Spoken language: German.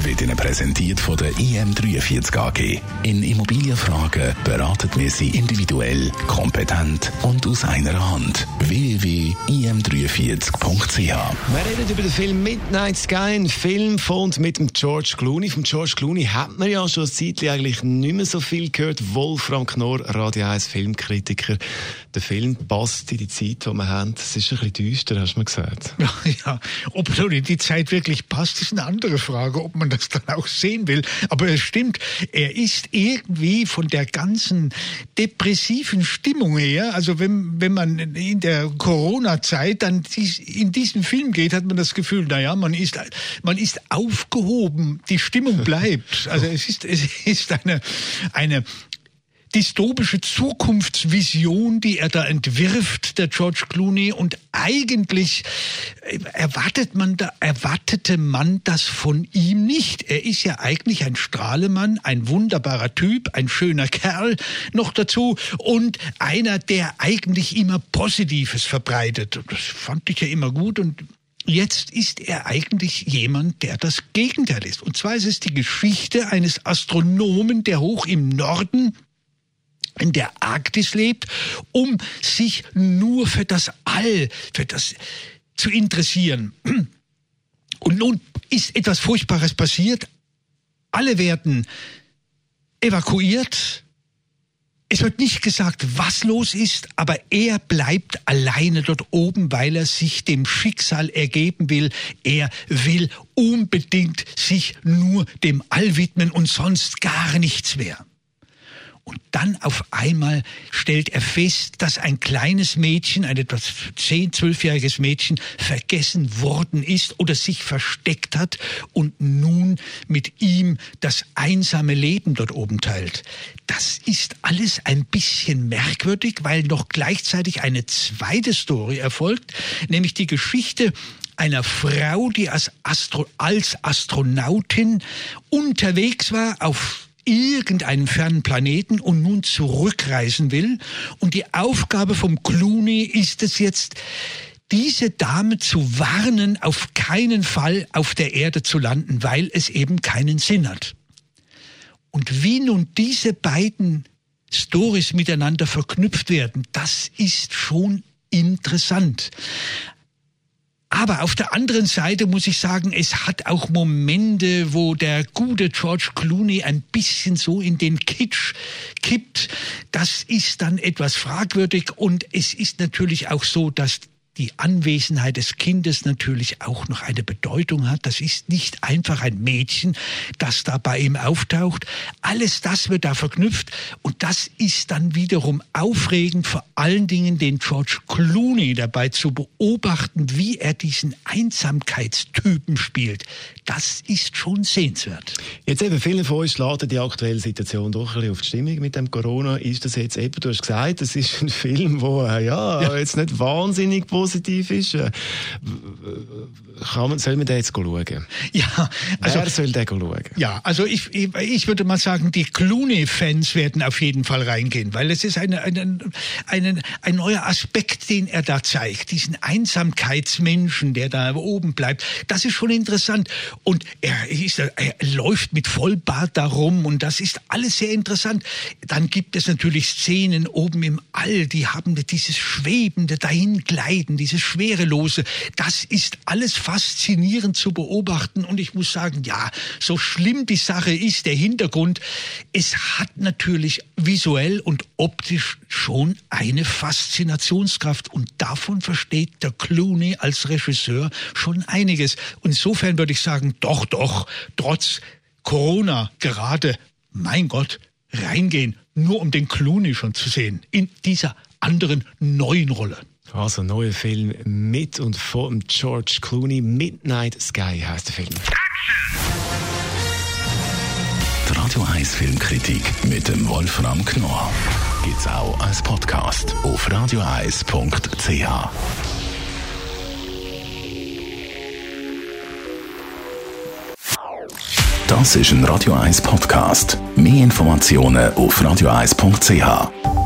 wird Ihnen präsentiert von der IM43 AG. In Immobilienfragen beraten wir Sie individuell, kompetent und aus einer Hand. www.im43.ch Wir reden über den Film Midnight Sky, ein Film von und mit dem George Clooney. Von George Clooney hat man ja schon seit Zeit eigentlich nicht mehr so viel gehört. Wolfram Knorr, Radio 1 Filmkritiker. Der Film passt in die Zeit, die wir haben. Es ist ein bisschen düster, hast du mir gesagt. Ja, ob so die Zeit wirklich passt, ist eine andere Frage, ob man das dann auch sehen will. Aber es stimmt, er ist irgendwie von der ganzen depressiven Stimmung her, also wenn, wenn man in der Corona-Zeit dann in diesen Film geht, hat man das Gefühl, naja, man ist, man ist aufgehoben, die Stimmung bleibt. Also es ist, es ist eine, eine dystopische Zukunftsvision, die er da entwirft, der George Clooney. Und eigentlich äh, erwartet man da, erwartete man das von ihm nicht. Er ist ja eigentlich ein Strahlemann, ein wunderbarer Typ, ein schöner Kerl noch dazu und einer, der eigentlich immer Positives verbreitet. Das fand ich ja immer gut und Jetzt ist er eigentlich jemand, der das Gegenteil ist. Und zwar ist es die Geschichte eines Astronomen, der hoch im Norden in der Arktis lebt, um sich nur für das All, für das zu interessieren. Und nun ist etwas Furchtbares passiert. Alle werden evakuiert. Es wird nicht gesagt, was los ist, aber er bleibt alleine dort oben, weil er sich dem Schicksal ergeben will. Er will unbedingt sich nur dem All widmen und sonst gar nichts mehr. Und dann auf einmal stellt er fest, dass ein kleines Mädchen, ein etwas zehn, zwölfjähriges Mädchen, vergessen worden ist oder sich versteckt hat und nun mit ihm das einsame Leben dort oben teilt. Das ist alles ein bisschen merkwürdig, weil noch gleichzeitig eine zweite Story erfolgt, nämlich die Geschichte einer Frau, die als, Astro als Astronautin unterwegs war auf irgendeinem fernen Planeten und nun zurückreisen will. Und die Aufgabe vom Clooney ist es jetzt, diese Dame zu warnen, auf keinen Fall auf der Erde zu landen, weil es eben keinen Sinn hat. Und wie nun diese beiden Stories miteinander verknüpft werden, das ist schon interessant. Aber auf der anderen Seite muss ich sagen, es hat auch Momente, wo der gute George Clooney ein bisschen so in den Kitsch kippt. Das ist dann etwas fragwürdig und es ist natürlich auch so, dass die Anwesenheit des Kindes natürlich auch noch eine Bedeutung hat. Das ist nicht einfach ein Mädchen, das da bei ihm auftaucht. Alles das wird da verknüpft und das ist dann wiederum aufregend, vor allen Dingen den George Clooney dabei zu beobachten, wie er diesen Einsamkeitstypen spielt. Das ist schon sehenswert. Jetzt eben, viele von uns laden die aktuelle Situation doch ein bisschen auf die Stimmung mit dem Corona. Ist das jetzt eben, du hast gesagt, es ist ein Film, wo äh, ja, ja. jetzt nicht wahnsinnig positiv ist. Äh, kann man, soll man den jetzt schauen? Ja, also, Wer soll den schauen? Ja, also ich, ich, ich würde mal sagen, die Clooney-Fans werden auf jeden Fall reingehen, weil es ist eine, eine, eine, ein neuer Aspekt, den er da zeigt. Diesen Einsamkeitsmenschen, der da oben bleibt. Das ist schon interessant. Und er, ist, er läuft mit Vollbart darum und das ist alles sehr interessant. Dann gibt es natürlich Szenen oben im All, die haben dieses schwebende Dahingleiten, dieses schwerelose. Das ist alles faszinierend zu beobachten und ich muss sagen, ja, so schlimm die Sache ist, der Hintergrund, es hat natürlich visuell und optisch schon eine Faszinationskraft und davon versteht der Clooney als Regisseur schon einiges. Und insofern würde ich sagen, doch, doch, trotz Corona gerade, mein Gott, reingehen, nur um den Clooney schon zu sehen, in dieser anderen neuen Rolle. Also, neuer Film mit und von George Clooney. Midnight Sky heißt der Film. Die Radio 1 Filmkritik mit dem Wolfram Knorr gibt's auch als Podcast auf radioeis.ch. Das ist ein Radio 1 Podcast. Mehr Informationen auf radio1.ch.